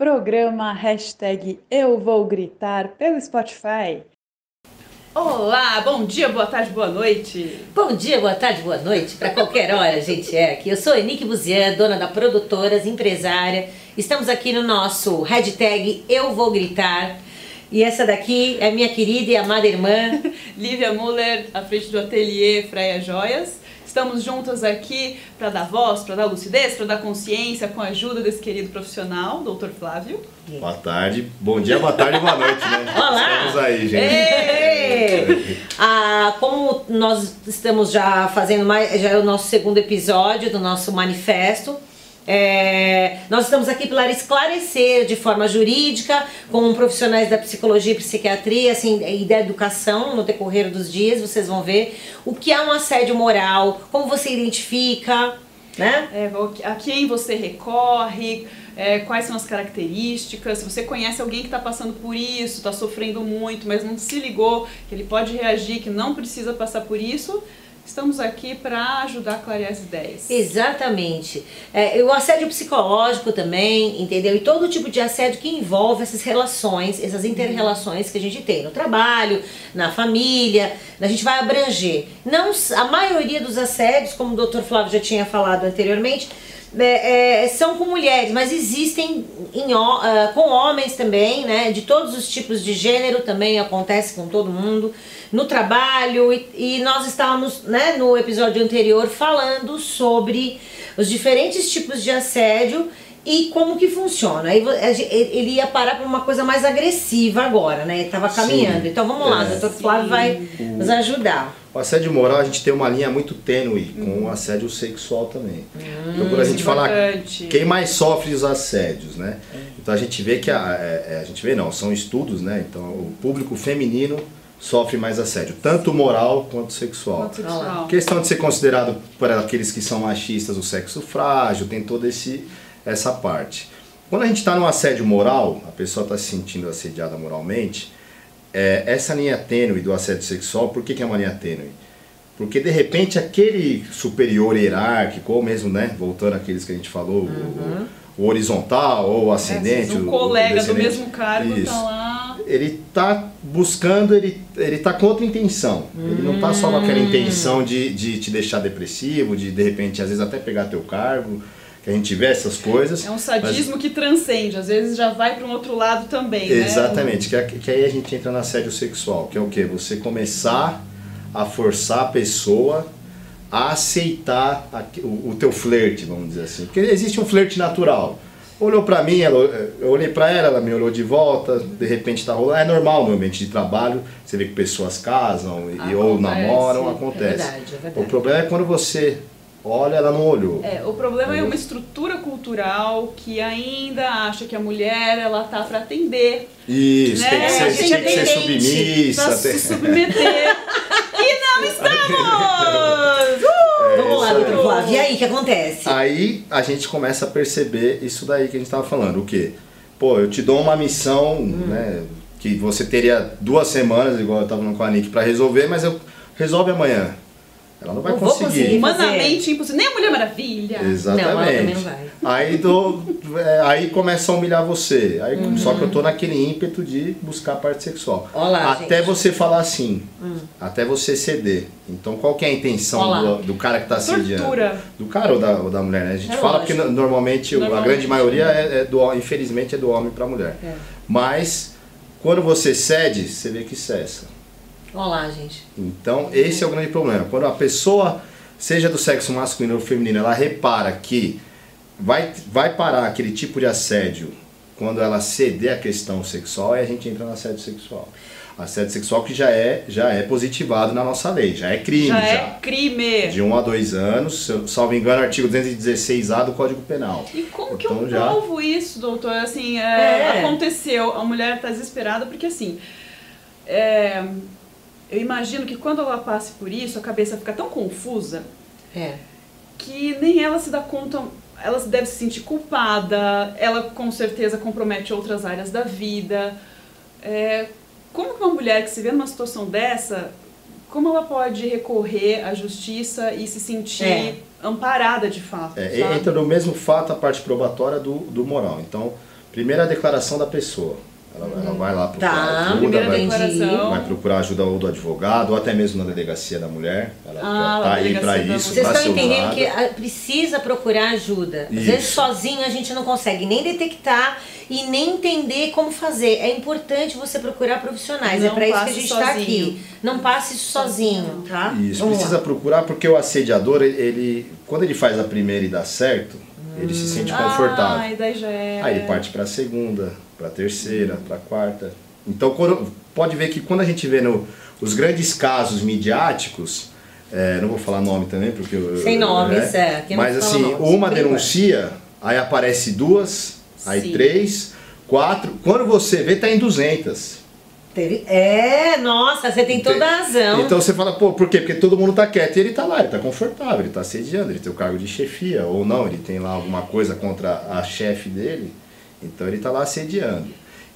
programa hashtag Eu Vou Gritar pelo Spotify. Olá, bom dia, boa tarde, boa noite. Bom dia, boa tarde, boa noite, para qualquer hora a gente é aqui. Eu sou Enique Buzian, dona da Produtoras, empresária. Estamos aqui no nosso hashtag Eu Vou Gritar. E essa daqui é minha querida e amada irmã Lívia Muller, à frente do ateliê Freia Joias. Estamos juntas aqui para dar voz, para dar lucidez, para dar consciência com a ajuda desse querido profissional, doutor Flávio. Boa tarde, bom dia, boa tarde, boa noite, né? Olá! Estamos aí, gente. Ei! Ah, como nós estamos já fazendo mais, já é o nosso segundo episódio do nosso manifesto. É, nós estamos aqui para esclarecer de forma jurídica, com profissionais da psicologia e psiquiatria assim, e da educação no decorrer dos dias, vocês vão ver o que é um assédio moral, como você identifica, né? É, a quem você recorre, é, quais são as características, se você conhece alguém que está passando por isso, está sofrendo muito, mas não se ligou que ele pode reagir, que não precisa passar por isso, Estamos aqui para ajudar a clarear as ideias. Exatamente. É, o assédio psicológico também, entendeu? E todo tipo de assédio que envolve essas relações, essas inter-relações que a gente tem no trabalho, na família, a gente vai abranger. Não, a maioria dos assédios, como o Dr. Flávio já tinha falado anteriormente, é, é, são com mulheres, mas existem em, uh, com homens também, né? De todos os tipos de gênero também acontece com todo mundo no trabalho e, e nós estávamos né, no episódio anterior falando sobre os diferentes tipos de assédio e como que funciona. Aí ele ia parar para uma coisa mais agressiva agora, né? Ele estava caminhando. Sim, então vamos lá, é, o doutor Flávio vai nos ajudar. O assédio moral a gente tem uma linha muito tênue com o assédio sexual também. Hum, então quando a gente fala quem mais sofre os assédios, né? Então a gente vê que a, é, é, a gente vê não, são estudos, né? Então o público feminino sofre mais assédio, tanto moral quanto sexual. Quanto sexual. Questão de ser considerado por aqueles que são machistas o sexo frágil, tem toda esse, essa parte. Quando a gente está no assédio moral, a pessoa está se sentindo assediada moralmente, é, essa linha tênue do assédio sexual, por que, que é uma linha tênue? Porque de repente aquele superior hierárquico, ou mesmo, né, voltando àqueles que a gente falou, uhum. o, o, horizontal ou o ascendente. É, um colega do mesmo cargo está lá ele está buscando, ele, ele tá com outra intenção. Hum. Ele não está só com aquela hum. intenção de, de te deixar depressivo, de de repente, às vezes, até pegar teu cargo, que a gente vê essas coisas. É um sadismo mas... que transcende, às vezes já vai para um outro lado também. Né? Exatamente, né? que, que aí a gente entra no assédio sexual, que é o que? Você começar a forçar a pessoa a aceitar a, o, o teu flerte, vamos dizer assim. Porque existe um flerte natural olhou para mim, ela, eu olhei para ela, ela me olhou de volta, de repente tá rolando. É normal no ambiente de trabalho, você vê que pessoas casam e, ou namoram, é acontece. É verdade, é verdade. O problema é quando você olha, ela não olhou. É, o problema é uma estrutura cultural que ainda acha que a mulher ela tá para atender. Isso, né? tem que ser, tem que ser submissa. Pra se submeter. e não estamos! Uh! Vamos lá, doutor Flávio. E aí, o que acontece? Aí a gente começa a perceber isso daí que a gente estava falando. O quê? Pô, eu te dou uma missão, hum. né? Que você teria duas semanas, igual eu estava no com a Nick, pra resolver, mas eu resolve amanhã. Ela não vai conseguir. conseguir Humanamente impossível. Nem a Mulher Maravilha. Exatamente. Não, ela também não vai. Aí, do, é, aí começa a humilhar você. Aí, uhum. Só que eu tô naquele ímpeto de buscar a parte sexual. Olá, até gente. você falar assim. Hum. Até você ceder. Então qual que é a intenção do, do, cara que tá assediando? Do cara ou da, ou da mulher, né? A gente é fala lógico. porque normalmente, normalmente, a grande maioria é, é, do infelizmente é do homem para mulher. É. Mas quando você cede, você vê que cessa. Olá, gente. Então, esse é o grande problema. Quando a pessoa, seja do sexo masculino ou feminino, ela repara que vai, vai parar aquele tipo de assédio quando ela ceder a questão sexual, aí a gente entra no assédio sexual. Assédio sexual que já é, já é positivado na nossa lei, já é crime. Já, já. é crime. De 1 um a 2 anos, se eu, salvo engano, artigo 216A do Código Penal. E como então, que eu já... provo isso, doutor? Assim, é, é. aconteceu, a mulher está desesperada porque assim. É, eu imagino que quando ela passe por isso, a cabeça fica tão confusa é. que nem ela se dá conta, ela deve se sentir culpada, ela com certeza compromete outras áreas da vida. É, como que uma mulher que se vê numa situação dessa, como ela pode recorrer à justiça e se sentir é. amparada de fato? É, entra no mesmo fato a parte probatória do, do moral. Então, Primeiro a declaração da pessoa. Ela, ela vai lá procurar Tá, ajuda, vai, vai procurar ajuda ou do advogado, ou até mesmo na delegacia da mulher. Ela Ah, já tá na aí para isso, Vocês estão entendendo usada. que precisa procurar ajuda. Às Isso. vezes sozinho a gente não consegue nem detectar e nem entender como fazer. É importante você procurar profissionais. é Não para isso que a gente está aqui. Não passe isso sozinho, tá? Isso, Vamos precisa lá. procurar porque o assediador, ele, ele- quando ele faz a primeira e dá certo, ele se sente confortável. Ah, daí já é. Aí ele parte para a segunda, para a terceira, para a quarta. Então quando- pode ver que quando a gente vê no, os grandes casos midiáticos, é, não vou falar nome também porque eu- Sem nomes, é, aqui não Mas assim, uma denuncia, aí aparece duas, aí Sim. três, quatro. Quando você vê, tá em 200. Teve- É, nossa, você tem toda a razão. Então você fala, pô, por quê? Porque todo mundo tá quieto e ele tá lá, ele tá confortável, ele tá assediando, ele tem o cargo de chefia, ou não, ele tem lá alguma coisa contra a chefe dele, então ele tá lá assediando.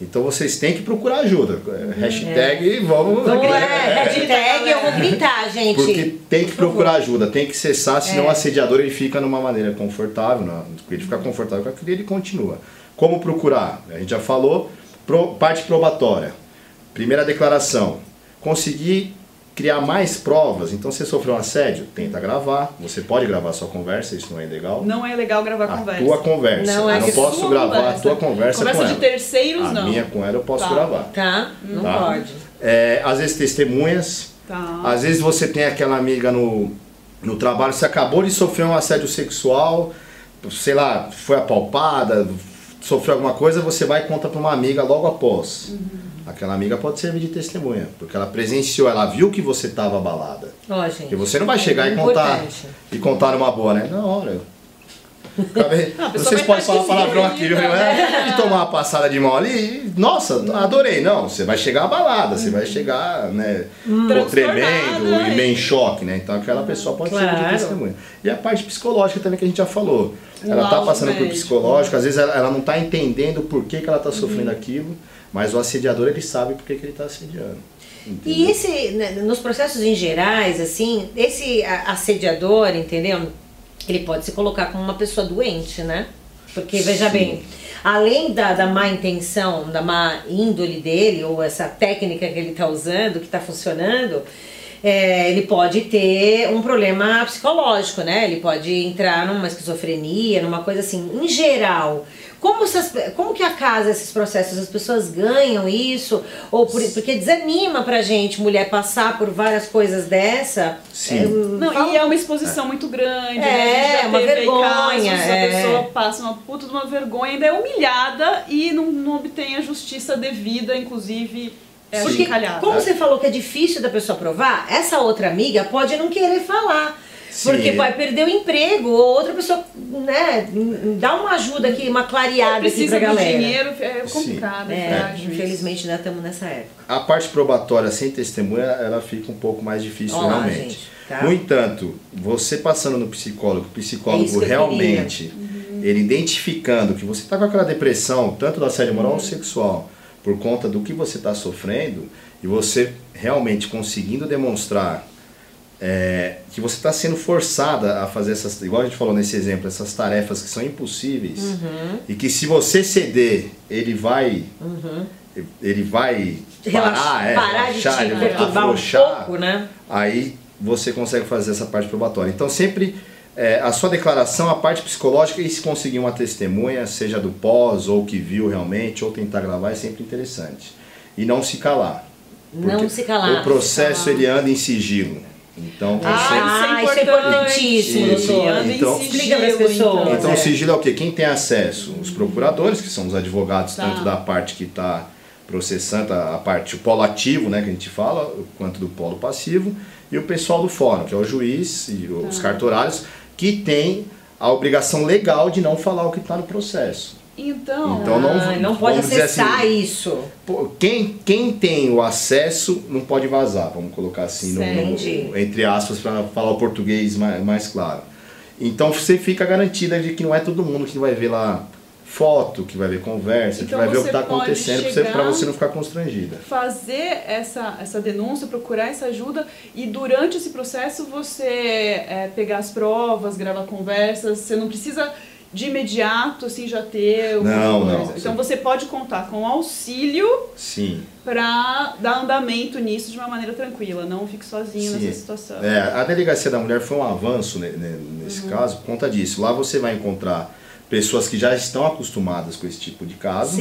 Então vocês têm que procurar ajuda. É, Hashtag vamos. Não é, É, hashtag eu vou gritar, gente. porque tem que procurar ajuda, tem que cessar, senão É. o assediador ele fica numa maneira confortável, não, ele fica confortável com aquilo e ele continua. Como procurar? A gente já falou, pro- parte probatória. Primeira declaração. Conseguir criar mais provas. Então, você sofreu um assédio, tenta gravar. Você pode gravar sua conversa, isso não é legal. Não é legal gravar a conversa. tua conversa. Não, é eu não que posso gravar conversa. a tua conversa, Conversa com de ela. terceiros, a não. minha com ela eu posso Tá. gravar. Tá? Não Tá. pode. É, às vezes testemunhas. Tá. Às vezes você tem aquela amiga no, no trabalho, você acabou de sofrer um assédio sexual, sei lá, foi apalpada, sofreu alguma coisa, você vai e conta para uma amiga logo após. Aquela amiga pode servir de testemunha, porque ela presenciou, ela viu que você estava abalada. Ó, gente. Porque você não vai chegar e contar Importante. e contar numa boa, né? Na hora. Ah, Vocês podem falar palavrão aqui, viu? né? E tomar uma passada de mão ali, e, nossa, adorei. Não, você vai chegar abalada, você vai chegar, né, pô, Transtornada, tremendo e e- meio em choque, né? Então aquela pessoa pode ser Claro. de testemunha. E a parte psicológica também que a gente já falou. Ela tá laudo passando por psicológico, às vezes ela, ela não tá entendendo por que, que ela tá Uhum. sofrendo aquilo, mas o assediador ele sabe por que, que ele tá assediando. E entendeu? esse, né, nos processos em gerais, assim, esse assediador, entendeu? Ele pode se colocar como uma pessoa doente, né? Porque, veja Sim. bem, além da, da má intenção, da má índole dele, ou essa técnica que ele está usando, que está funcionando, é, ele pode ter um problema psicológico, né? Ele pode entrar numa esquizofrenia, numa coisa assim, em geral. Como, essas, como que acasa esses processos? As pessoas ganham isso? Ou por- porque desanima pra gente, mulher, passar por várias coisas dessa? Sim. É, Não, fala- e é uma exposição muito grande. É, né? A gente já uma vergonha, casos, é. A pessoa passa uma puta de uma vergonha, ainda é humilhada e não, não obtém a justiça devida, inclusive é Porque, como você falou que é difícil da pessoa provar, essa outra amiga pode não querer falar. Sim. Porque vai perder o emprego, ou outra pessoa, né, dá uma ajuda aqui, uma clareada aqui precisa pra do galera. dinheiro, é complicado, é, É, frágil isso. infelizmente ainda estamos nessa época. A parte probatória sem testemunha, ela fica um pouco mais difícil Ó lá, realmente. gente, tá? No entanto, você passando no psicólogo, o É psicólogo eu realmente, ele identificando que você está com aquela depressão, tanto do assédio moral ou sexual, por conta do que você está sofrendo, e você realmente conseguindo demonstrar é, que você está sendo forçada a fazer essas, igual a gente falou nesse exemplo, essas tarefas que são impossíveis, Uhum. e que se você ceder, ele vai ele vai parar, Relaxa- é, parar de relaxar, te ele vai perturbar um afrouxar, pouco, né? aí você consegue fazer essa parte probatória. Então sempre é, a sua declaração, a parte psicológica e se conseguir uma testemunha, seja do pós ou que viu realmente, ou tentar gravar, é sempre interessante. E não se calar. Não se calar. O processo ele anda em sigilo. Então Ah, Ah, isso é é importantíssimo, Isso, doutor. então- Explica para as sigilo, pessoas. então. Então é. o sigilo é o quê? Quem tem acesso? Os procuradores, que são os advogados, Tá. tanto da parte que está processando, a parte, o polo ativo, né, que a gente fala, quanto do polo passivo, e o pessoal do fórum, que é o juiz e Tá. os cartorários, que tem a obrigação legal de não falar o que está no processo. Então, Então, não- Ah, não pode dizer acessar assim, isso. Quem, quem tem o acesso não pode vazar, vamos colocar assim, no- no- entre aspas, para falar o português mais, mais claro. Então você fica garantida de que não é todo mundo que vai ver lá foto, que vai ver conversa, Então que vai ver o que você está acontecendo, para você não ficar constrangida. fazer essa, essa denúncia, procurar essa ajuda e durante esse processo você é, pegar as provas, gravar conversas, você não precisa de imediato assim já ter uma não, coisa. Não, então você pode contar com auxílio para dar andamento nisso de uma maneira tranquila, não fique sozinho Sim. nessa situação. É, a delegacia da mulher foi um avanço nesse uhum. caso por conta disso. Lá você vai encontrar pessoas que já estão acostumadas com esse tipo de caso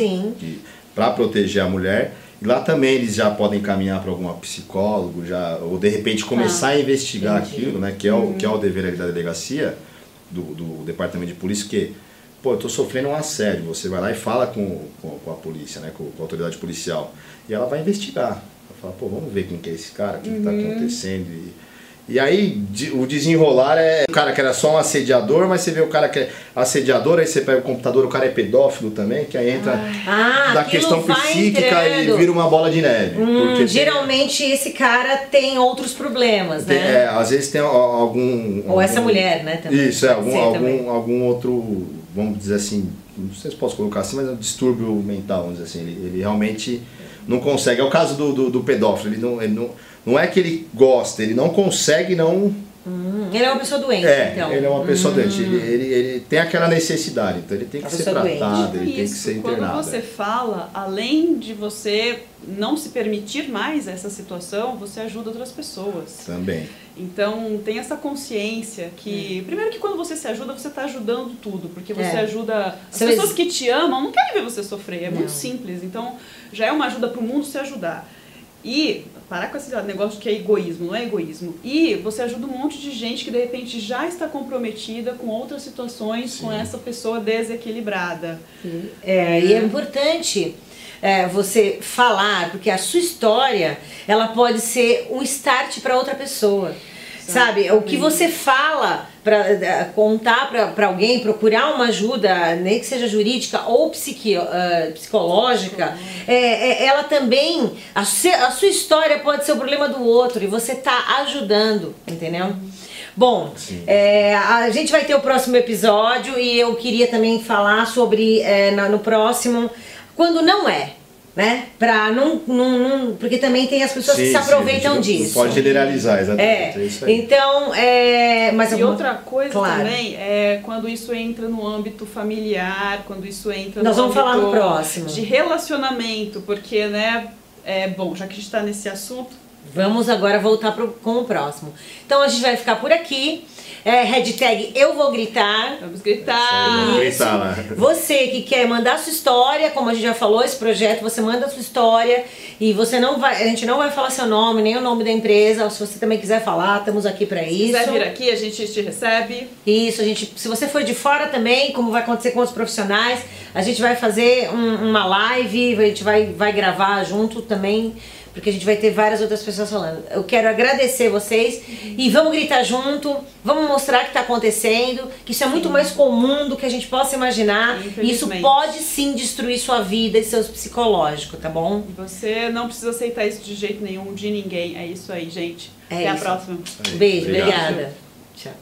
para proteger a mulher. E lá também eles já podem caminhar para algum psicólogo, já, ou de repente começar ah, a investigar entendi. aquilo, né, que é, o, uhum. que é o dever da delegacia do, do departamento de polícia, que, pô, eu tô sofrendo um assédio, você vai lá e fala com, com, com a polícia, né, com, com, a autoridade policial, e ela vai investigar. Vai falar, pô, vamos ver quem que é esse cara, o que, está uhum. acontecendo. E, e aí o desenrolar é o cara que era só um assediador, mas você vê o cara que é assediador, aí você pega o computador, o cara é pedófilo também, que aí entra ah, da questão psíquica entrando. e vira uma bola de neve. Hum, geralmente tem... esse cara tem outros problemas, né? Tem, é, às vezes tem algum. Ou algum, essa mulher, né? Também. Isso, é, algum, algum, algum outro, vamos dizer assim, não sei se posso colocar assim, mas é um distúrbio mental, vamos dizer assim. Ele, ele realmente não consegue. É o caso do, do, do pedófilo, ele não. Ele não não é que ele gosta, ele não consegue não. Hum, ele é uma pessoa doente, é, então. Ele é uma pessoa hum. doente. Ele, ele, ele, tem aquela necessidade, então ele tem que ser tratado, doente. ele Isso, tem que ser internado. Quando você fala, além de você não se permitir mais essa situação, você ajuda outras pessoas. Também. Então tem essa consciência que, é. primeiro que quando você se ajuda, você está ajudando tudo, porque você é. ajuda. As Seu pessoas ex... que te amam não querem ver você sofrer, é não. muito simples. Então já é uma ajuda para o mundo se ajudar. E parar com esse negócio que é egoísmo, não é egoísmo. E você ajuda um monte de gente que de repente já está comprometida com outras situações, Sim. com essa pessoa desequilibrada. É, e é importante é, você falar, porque a sua história ela pode ser um start para outra pessoa. Sabe? O que você fala para eh, contar para alguém, procurar uma ajuda, nem que seja jurídica ou psiqui, uh, psicológica, é, é, ela também, a, se, a sua história pode ser o problema do outro e você tá ajudando, entendeu? Bom, é, a gente vai ter o próximo episódio e eu queria também falar sobre é, no próximo quando não é né? Pra não, não, não, Porque também tem as pessoas sim, que se aproveitam sim, disso. Pode generalizar, exatamente. É. é isso aí. Então, é. Mas e outra coisa claro. também é quando isso entra no âmbito familiar, quando isso entra Nós no vamos falar no próximo. De relacionamento, porque, né? É bom, já que a gente está nesse assunto. Vamos agora voltar pro, com o próximo. Então a gente vai ficar por aqui. É, hashtag eu vou gritar. Vamos gritar. Isso. Né? Você que quer mandar sua história, como a gente já falou, esse projeto, você manda sua história e você não vai, a gente não vai falar seu nome, nem o nome da empresa. Se você também quiser falar, estamos aqui para isso. Se quiser vir aqui, a gente te recebe. Isso, a gente, se você for de fora também, como vai acontecer com os profissionais, a gente vai fazer um, uma live, a gente vai, vai gravar junto também porque a gente vai ter várias outras pessoas falando. Eu quero agradecer vocês e vamos gritar junto, vamos mostrar que está acontecendo, que isso é muito mais comum do que a gente possa imaginar. E isso pode sim destruir sua vida e seu psicológico, tá bom? E você não precisa aceitar isso de jeito nenhum de ninguém. É isso aí, gente. É Até isso. a próxima. Beijo, obrigada. Tchau.